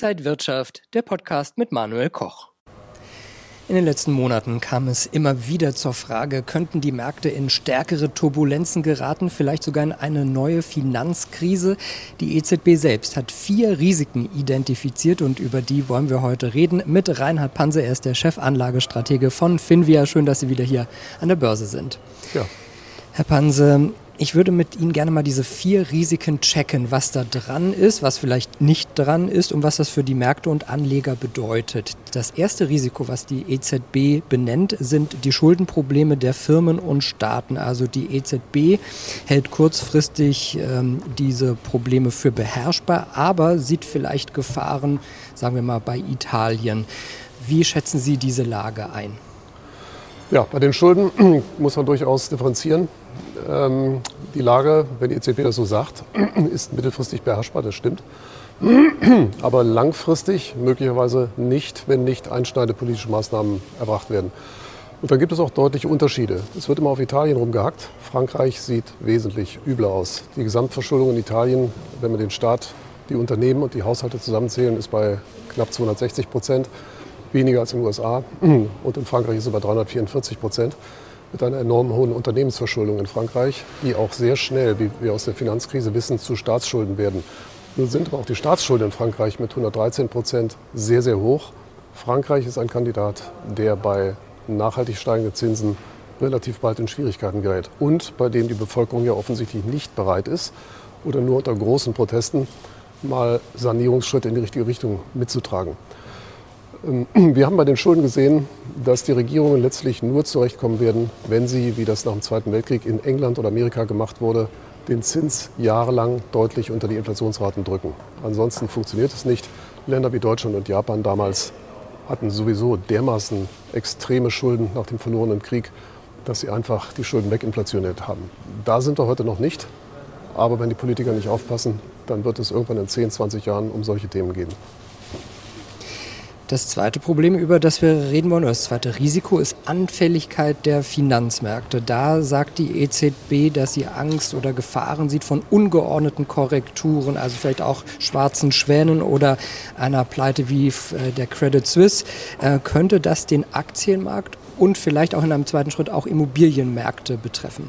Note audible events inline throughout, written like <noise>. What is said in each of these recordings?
Inside Wirtschaft, der Podcast mit Manuel Koch. In den letzten Monaten kam es immer wieder zur Frage, könnten die Märkte in stärkere Turbulenzen geraten, vielleicht sogar in eine neue Finanzkrise. Die EZB selbst hat vier Risiken identifiziert und über die wollen wir heute reden mit Reinhard Panse. Er ist der Chefanlagestratege von Finvia. Schön, dass Sie wieder hier an der Börse sind. Ja. Herr Panse, ich würde mit Ihnen gerne mal diese vier Risiken checken, was da dran ist, was vielleicht nicht dran ist und was das für die Märkte und Anleger bedeutet. Das erste Risiko, was die EZB benennt, sind die Schuldenprobleme der Firmen und Staaten. Also die EZB hält kurzfristig ähm, diese Probleme für beherrschbar, aber sieht vielleicht Gefahren, sagen wir mal, bei Italien. Wie schätzen Sie diese Lage ein? Ja, bei den Schulden <clears throat> muss man durchaus differenzieren. Ähm, die Lage, wenn die EZB das so sagt, <clears throat> ist mittelfristig beherrschbar, das stimmt. <clears throat> Aber langfristig möglicherweise nicht, wenn nicht einschneidende politische Maßnahmen erbracht werden. Und dann gibt es auch deutliche Unterschiede. Es wird immer auf Italien rumgehackt. Frankreich sieht wesentlich übler aus. Die Gesamtverschuldung in Italien, wenn wir den Staat, die Unternehmen und die Haushalte zusammenzählen, ist bei knapp 260 Prozent, weniger als in den USA. <clears throat> Und in Frankreich ist es bei 344 Prozent mit einer enorm hohen Unternehmensverschuldung in Frankreich, die auch sehr schnell, wie wir aus der Finanzkrise wissen, zu Staatsschulden werden. Nun sind aber auch die Staatsschulden in Frankreich mit 113 Prozent sehr, sehr hoch. Frankreich ist ein Kandidat, der bei nachhaltig steigenden Zinsen relativ bald in Schwierigkeiten gerät und bei dem die Bevölkerung ja offensichtlich nicht bereit ist oder nur unter großen Protesten mal Sanierungsschritte in die richtige Richtung mitzutragen. Ähm, <clears throat> wir haben bei den Schulden gesehen, dass die Regierungen letztlich nur zurechtkommen werden, wenn sie, wie das nach dem Zweiten Weltkrieg in England oder Amerika gemacht wurde, den Zins jahrelang deutlich unter die Inflationsraten drücken. Ansonsten funktioniert es nicht. Länder wie Deutschland und Japan damals hatten sowieso dermaßen extreme Schulden nach dem verlorenen Krieg, dass sie einfach die Schulden weginflationiert haben. Da sind wir heute noch nicht. Aber wenn die Politiker nicht aufpassen, dann wird es irgendwann in 10, 20 Jahren um solche Themen gehen. Das zweite Problem, über das wir reden wollen, oder das zweite Risiko, ist Anfälligkeit der Finanzmärkte. Da sagt die EZB, dass sie Angst oder Gefahren sieht von ungeordneten Korrekturen, also vielleicht auch schwarzen Schwänen oder einer Pleite wie äh, der Credit Suisse. Äh, könnte das den Aktienmarkt und vielleicht auch in einem zweiten Schritt auch Immobilienmärkte betreffen?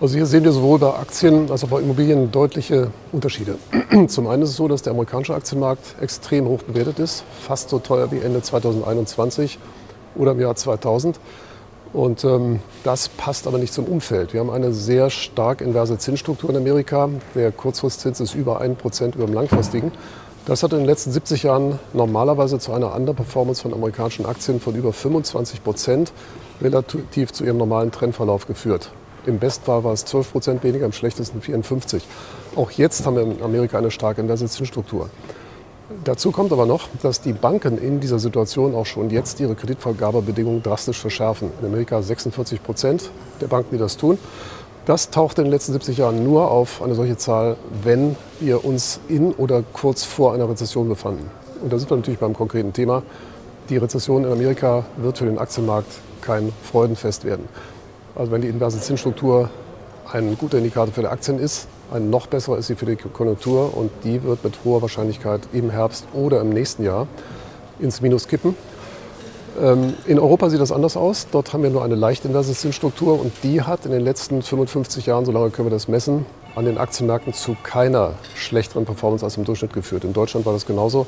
Also hier sehen wir sowohl bei Aktien als auch bei Immobilien deutliche Unterschiede. <clears throat> Zum einen ist es so, dass der amerikanische Aktienmarkt extrem hoch bewertet ist, fast so teuer wie Ende 2021 oder im Jahr 2000. Und ähm, das passt aber nicht zum Umfeld. Wir haben eine sehr stark inverse Zinsstruktur in Amerika. Der Kurzfristzins ist über 1% über dem langfristigen. Das hat in den letzten 70 Jahren normalerweise zu einer Underperformance von amerikanischen Aktien von über 25 Prozent relativ zu ihrem normalen Trendverlauf geführt. Im Bestfall war es 12 Prozent weniger, im schlechtesten 54. Auch jetzt haben wir in Amerika eine starke Investitionsstruktur. Dazu kommt aber noch, dass die Banken in dieser Situation auch schon jetzt ihre Kreditvergabebedingungen drastisch verschärfen. In Amerika 46 Prozent der Banken, die das tun. Das taucht in den letzten 70 Jahren nur auf eine solche Zahl, wenn wir uns in oder kurz vor einer Rezession befanden. Und da sind wir natürlich beim konkreten Thema. Die Rezession in Amerika wird für den Aktienmarkt kein Freudenfest werden. Also wenn die inverse Zinsstruktur ein guter Indikator für die Aktien ist, ein noch besserer ist sie für die Konjunktur und die wird mit hoher Wahrscheinlichkeit im Herbst oder im nächsten Jahr ins Minus kippen. Ähm, in Europa sieht das anders aus. Dort haben wir nur eine leicht inverse Zinsstruktur und die hat in den letzten 55 Jahren, so lange können wir das messen, an den Aktienmärkten zu keiner schlechteren Performance als im Durchschnitt geführt. In Deutschland war das genauso.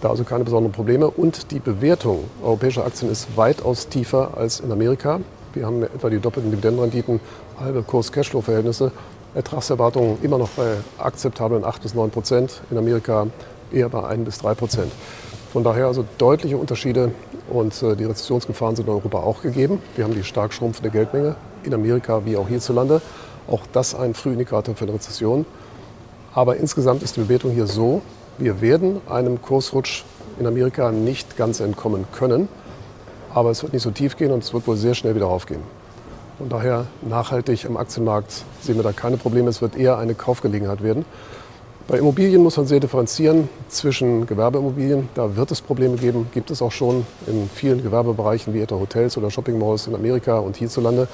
Da also keine besonderen Probleme. Und die Bewertung europäischer Aktien ist weitaus tiefer als in Amerika. Wir haben etwa die doppelten Dividendenrenditen, halbe Kurs-Cashflow-Verhältnisse. Ertragserwartungen immer noch bei akzeptablen 8 bis 9 Prozent. In Amerika eher bei 1 bis 3 Prozent. Von daher also deutliche Unterschiede und äh, die Rezessionsgefahren sind in Europa auch gegeben. Wir haben die stark schrumpfende Geldmenge in Amerika wie auch hierzulande. Auch das ein Frühindikator für eine Rezession. Aber insgesamt ist die Bewertung hier so, wir werden einem Kursrutsch in Amerika nicht ganz entkommen können. Aber es wird nicht so tief gehen und es wird wohl sehr schnell wieder raufgehen. Von daher nachhaltig am Aktienmarkt sehen wir da keine Probleme. Es wird eher eine Kaufgelegenheit werden. Bei Immobilien muss man sehr differenzieren zwischen Gewerbeimmobilien. Da wird es Probleme geben, gibt es auch schon in vielen Gewerbebereichen wie etwa Hotels oder Shoppingmalls in Amerika und hierzulande.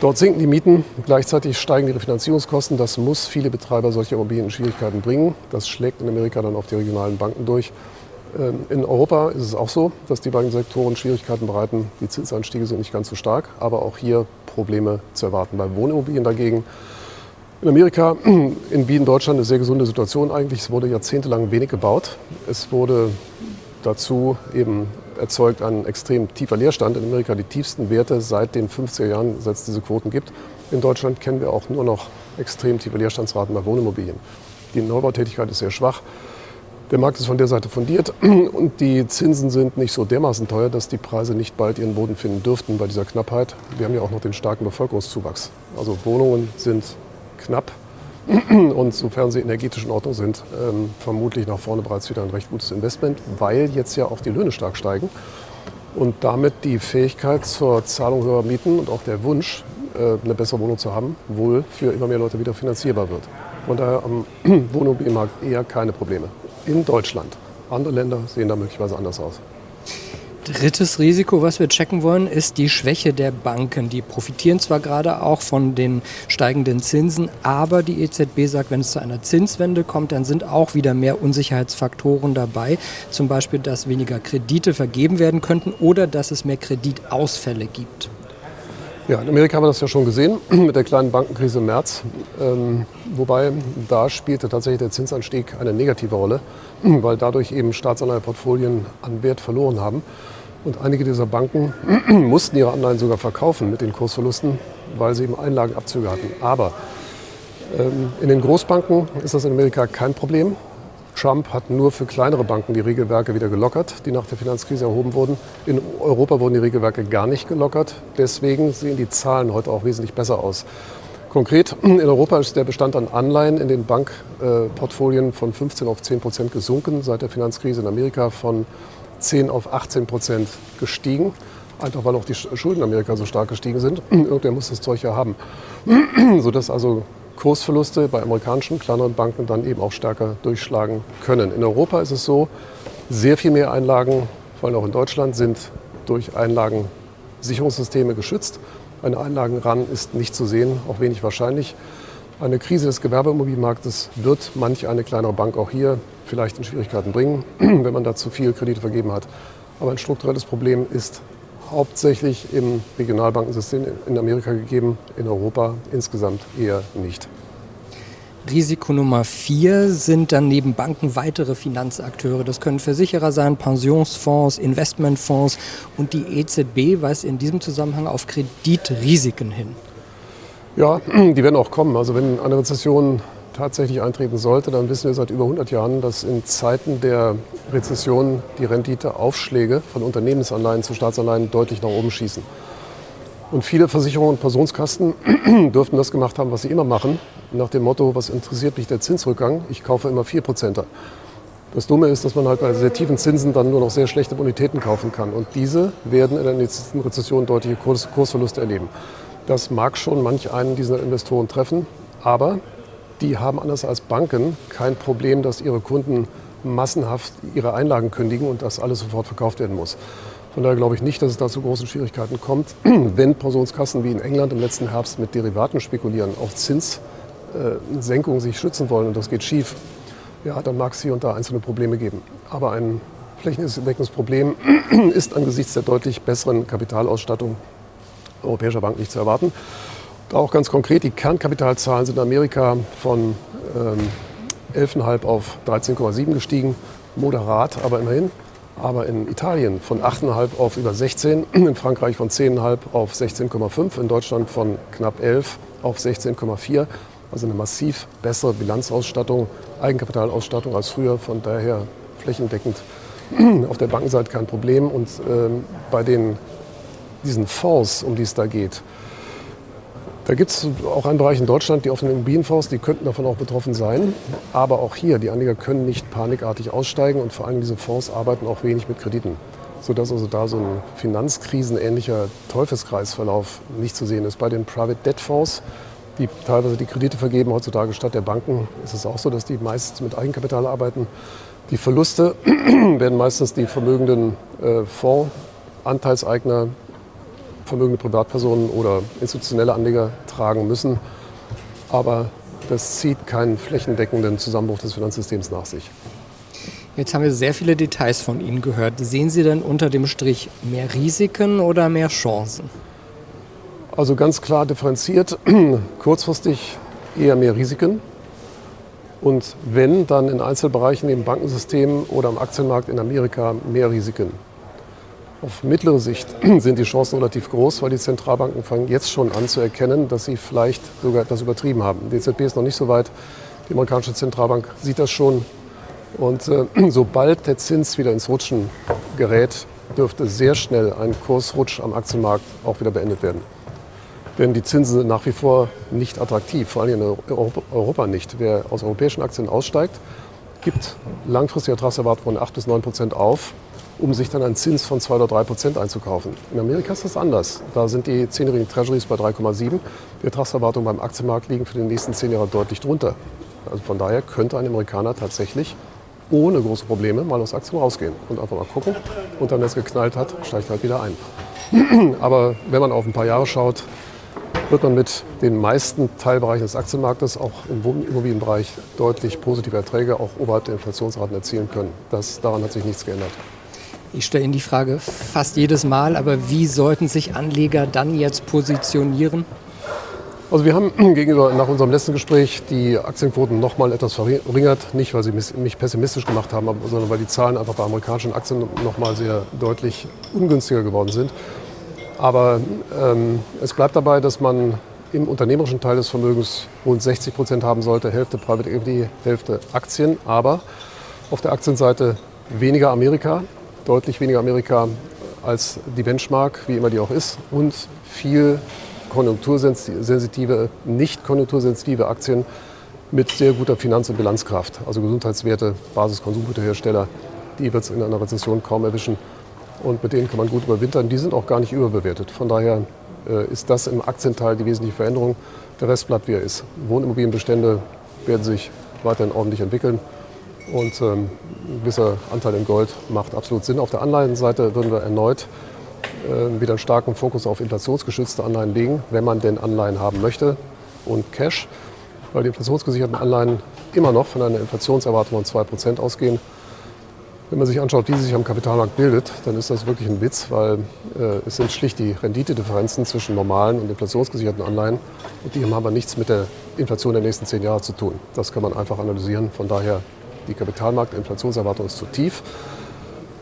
Dort sinken die Mieten, gleichzeitig steigen ihre Finanzierungskosten. Das muss viele Betreiber solcher Immobilien in Schwierigkeiten bringen. Das schlägt in Amerika dann auf die regionalen Banken durch. Ähm, in Europa ist es auch so, dass die beiden Sektoren Schwierigkeiten bereiten. Die Zinsanstiege sind nicht ganz so stark, aber auch hier Probleme zu erwarten. Bei Wohnimmobilien dagegen in Amerika, <clears throat> in Wien, Deutschland eine sehr gesunde Situation eigentlich. Es wurde jahrzehntelang wenig gebaut. Es wurde dazu eben erzeugt ein extrem tiefer Leerstand. In Amerika die tiefsten Werte seit den 50er Jahren, seit es diese Quoten gibt. In Deutschland kennen wir auch nur noch extrem tiefe Leerstandsraten bei Wohnimmobilien. Die Neubautätigkeit ist sehr schwach. Der Markt ist von der Seite fundiert <clears throat> und die Zinsen sind nicht so dermaßen teuer, dass die Preise nicht bald ihren Boden finden dürften bei dieser Knappheit. Wir haben ja auch noch den starken Bevölkerungszuwachs. Also Wohnungen sind knapp <clears throat> und sofern sie energetisch in Ordnung sind, ähm, vermutlich nach vorne bereits wieder ein recht gutes Investment, weil jetzt ja auch die Löhne stark steigen und damit die Fähigkeit zur Zahlung höherer Mieten und auch der Wunsch, äh, eine bessere Wohnung zu haben, wohl für immer mehr Leute wieder finanzierbar wird. Von daher am <clears throat> Wohnmobilmarkt eher keine Probleme. In Deutschland. Andere Länder sehen da möglicherweise anders aus. Drittes Risiko, was wir checken wollen, ist die Schwäche der Banken. Die profitieren zwar gerade auch von den steigenden Zinsen, aber die EZB sagt, wenn es zu einer Zinswende kommt, dann sind auch wieder mehr Unsicherheitsfaktoren dabei. Zum Beispiel, dass weniger Kredite vergeben werden könnten oder dass es mehr Kreditausfälle gibt. Ja, in Amerika haben wir das ja schon gesehen <clears throat> mit der kleinen Bankenkrise im März. Ähm, wobei da spielte tatsächlich der Zinsanstieg eine negative Rolle, <clears throat> weil dadurch eben Staatsanleiheportfolien an Wert verloren haben. Und einige dieser Banken <clears throat> mussten ihre Anleihen sogar verkaufen mit den Kursverlusten, weil sie eben Einlagenabzüge hatten. Aber ähm, in den Großbanken ist das in Amerika kein Problem. Trump hat nur für kleinere Banken die Regelwerke wieder gelockert, die nach der Finanzkrise erhoben wurden. In Europa wurden die Regelwerke gar nicht gelockert. Deswegen sehen die Zahlen heute auch wesentlich besser aus. Konkret, in Europa ist der Bestand an Anleihen in den Bankportfolien von 15 auf 10 Prozent gesunken, seit der Finanzkrise in Amerika von 10 auf 18 Prozent gestiegen. Einfach weil auch die Schulden in Amerika so stark gestiegen sind. Irgendwer muss das Zeug ja haben. <clears throat> Sodass also Kursverluste bei amerikanischen kleineren Banken dann eben auch stärker durchschlagen können. In Europa ist es so, sehr viel mehr Einlagen, vor allem auch in Deutschland, sind durch Einlagensicherungssysteme geschützt. Ein Einlagenran ist nicht zu sehen, auch wenig wahrscheinlich. Eine Krise des Gewerbeimmobilienmarktes wird manch eine kleinere Bank auch hier vielleicht in Schwierigkeiten bringen, <clears throat> wenn man da zu viel Kredite vergeben hat. Aber ein strukturelles Problem ist hauptsächlich im Regionalbankensystem in Amerika gegeben, in Europa insgesamt eher nicht. Risiko Nummer vier sind dann neben Banken weitere Finanzakteure. Das können Versicherer sein, Pensionsfonds, Investmentfonds und die EZB weist in diesem Zusammenhang auf Kreditrisiken hin. Ja, <clears throat> die werden auch kommen. Also wenn eine Rezession tatsächlich eintreten sollte, dann wissen wir seit über 100 Jahren, dass in Zeiten der Rezession die Renditeaufschläge von Unternehmensanleihen zu Staatsanleihen deutlich nach oben schießen. Und viele Versicherungen und Personenkasten <clears throat> dürften das gemacht haben, was sie immer machen, nach dem Motto, was interessiert mich der Zinsrückgang, ich kaufe immer 4%er. Das Dumme ist, dass man halt bei sehr tiefen Zinsen dann nur noch sehr schlechte Bonitäten kaufen kann. Und diese werden in der nächsten Rezession deutliche Kurs Kursverluste erleben. Das mag schon manch einen dieser Investoren treffen, aber die haben anders als Banken kein Problem, dass ihre Kunden massenhaft ihre Einlagen kündigen und das alles sofort verkauft werden muss. Von daher glaube ich nicht, dass es da zu großen Schwierigkeiten kommt, <clears throat> wenn Pensionskassen wie in England im letzten Herbst mit Derivaten spekulieren, auf Zinssenkungen sich schützen wollen und das geht schief, ja, dann mag es hier und da einzelne Probleme geben. Aber ein flächendeckendes Problem <clears throat> ist angesichts der deutlich besseren Kapitalausstattung europäischer Banken nicht zu erwarten. Auch ganz konkret, die Kernkapitalzahlen sind in Amerika von ähm, 11,5 auf 13,7 gestiegen. Moderat, aber immerhin. Aber in Italien von 8,5 auf über 16, in Frankreich von 10,5 auf 16,5, in Deutschland von knapp 11 auf 16,4. Also eine massiv bessere Bilanzausstattung, Eigenkapitalausstattung als früher. Von daher flächendeckend <clears throat> auf der Bankenseite kein Problem. Und ähm, bei den, diesen Fonds, um die es da geht, da gibt es auch einen Bereich in Deutschland, die offenen Immobilienfonds, die könnten davon auch betroffen sein. Aber auch hier, die Anleger können nicht panikartig aussteigen und vor allem diese Fonds arbeiten auch wenig mit Krediten. Sodass also da so ein finanzkrisenähnlicher Teufelskreisverlauf nicht zu sehen ist. Bei den Private Debt Fonds, die teilweise die Kredite vergeben heutzutage statt der Banken, ist es auch so, dass die meistens mit Eigenkapital arbeiten. Die Verluste <clears throat> werden meistens die vermögenden äh, Fondsanteilseigner vermögende Privatpersonen oder institutionelle Anleger tragen müssen. Aber das zieht keinen flächendeckenden Zusammenbruch des Finanzsystems nach sich. Jetzt haben wir sehr viele Details von Ihnen gehört. Sehen Sie denn unter dem Strich mehr Risiken oder mehr Chancen? Also ganz klar differenziert, <clears throat> kurzfristig eher mehr Risiken. Und wenn, dann in Einzelbereichen im Bankensystem oder am Aktienmarkt in Amerika mehr Risiken. Auf mittlere Sicht <clears throat> sind die Chancen relativ groß, weil die Zentralbanken fangen jetzt schon an zu erkennen, dass sie vielleicht sogar etwas übertrieben haben. Die EZB ist noch nicht so weit. Die amerikanische Zentralbank sieht das schon. Und äh, <clears throat> sobald der Zins wieder ins Rutschen gerät, dürfte sehr schnell ein Kursrutsch am Aktienmarkt auch wieder beendet werden. Denn die Zinsen sind nach wie vor nicht attraktiv, vor allem in Europa nicht. Wer aus europäischen Aktien aussteigt, gibt langfristige Ertragserwartungen von 8 bis 9 Prozent auf um sich dann einen Zins von 2 oder 3 Prozent einzukaufen. In Amerika ist das anders. Da sind die zehnjährigen Treasuries bei 3,7. Die Ertragserwartungen beim Aktienmarkt liegen für die nächsten zehn Jahre deutlich drunter. Also von daher könnte ein Amerikaner tatsächlich ohne große Probleme mal aus Aktien rausgehen und einfach mal gucken. Und dann, wenn es geknallt hat, steigt er halt wieder ein. <clears throat> Aber wenn man auf ein paar Jahre schaut, wird man mit den meisten Teilbereichen des Aktienmarktes, auch im Immobilienbereich, deutlich positive Erträge auch oberhalb der Inflationsraten erzielen können. Das, daran hat sich nichts geändert. Ich stelle Ihnen die Frage fast jedes Mal, aber wie sollten sich Anleger dann jetzt positionieren? Also wir haben <clears throat> gegenüber nach unserem letzten Gespräch die Aktienquoten noch mal etwas verringert. Nicht, weil sie mich pessimistisch gemacht haben, sondern weil die Zahlen einfach bei amerikanischen Aktien noch mal sehr deutlich ungünstiger geworden sind. Aber ähm, es bleibt dabei, dass man im unternehmerischen Teil des Vermögens rund 60 Prozent haben sollte, Hälfte Private Equity, Hälfte Aktien. Aber auf der Aktienseite weniger Amerika, deutlich weniger Amerika als die Benchmark, wie immer die auch ist, und viel konjunktursensitive, nicht konjunktursensitive Aktien mit sehr guter Finanz- und Bilanzkraft. Also Gesundheitswerte, Basiskonsumgüterhersteller, die wird es in einer Rezession kaum erwischen. Und mit denen kann man gut überwintern. Die sind auch gar nicht überbewertet. Von daher äh, ist das im Aktienteil die wesentliche Veränderung. Der Rest bleibt wie er ist. Wohnimmobilienbestände werden sich weiterhin ordentlich entwickeln. Und ähm, ein gewisser Anteil in Gold macht absolut Sinn. Auf der Anleihenseite würden wir erneut äh, wieder einen starken Fokus auf inflationsgeschützte Anleihen legen, wenn man denn Anleihen haben möchte und Cash, weil die inflationsgesicherten Anleihen immer noch von einer Inflationserwartung von 2% ausgehen. Wenn man sich anschaut, wie sie sich am Kapitalmarkt bildet, dann ist das wirklich ein Witz, weil äh, es sind schlicht die Renditedifferenzen zwischen normalen und inflationsgesicherten Anleihen. Und die haben aber nichts mit der Inflation der nächsten zehn Jahre zu tun. Das kann man einfach analysieren. Von daher die Kapitalmarktinflationserwartung ist zu tief.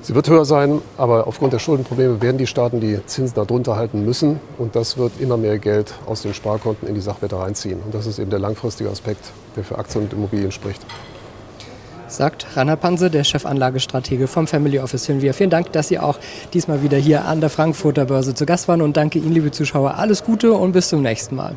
Sie wird höher sein, aber aufgrund der Schuldenprobleme werden die Staaten die Zinsen darunter halten müssen. Und das wird immer mehr Geld aus den Sparkonten in die Sachwerte reinziehen. Und das ist eben der langfristige Aspekt, der für Aktien und Immobilien spricht. Sagt Rainer Panse, der Chefanlagestratege vom Family Office Hinvia. Vielen Dank, dass Sie auch diesmal wieder hier an der Frankfurter Börse zu Gast waren. Und danke Ihnen, liebe Zuschauer. Alles Gute und bis zum nächsten Mal.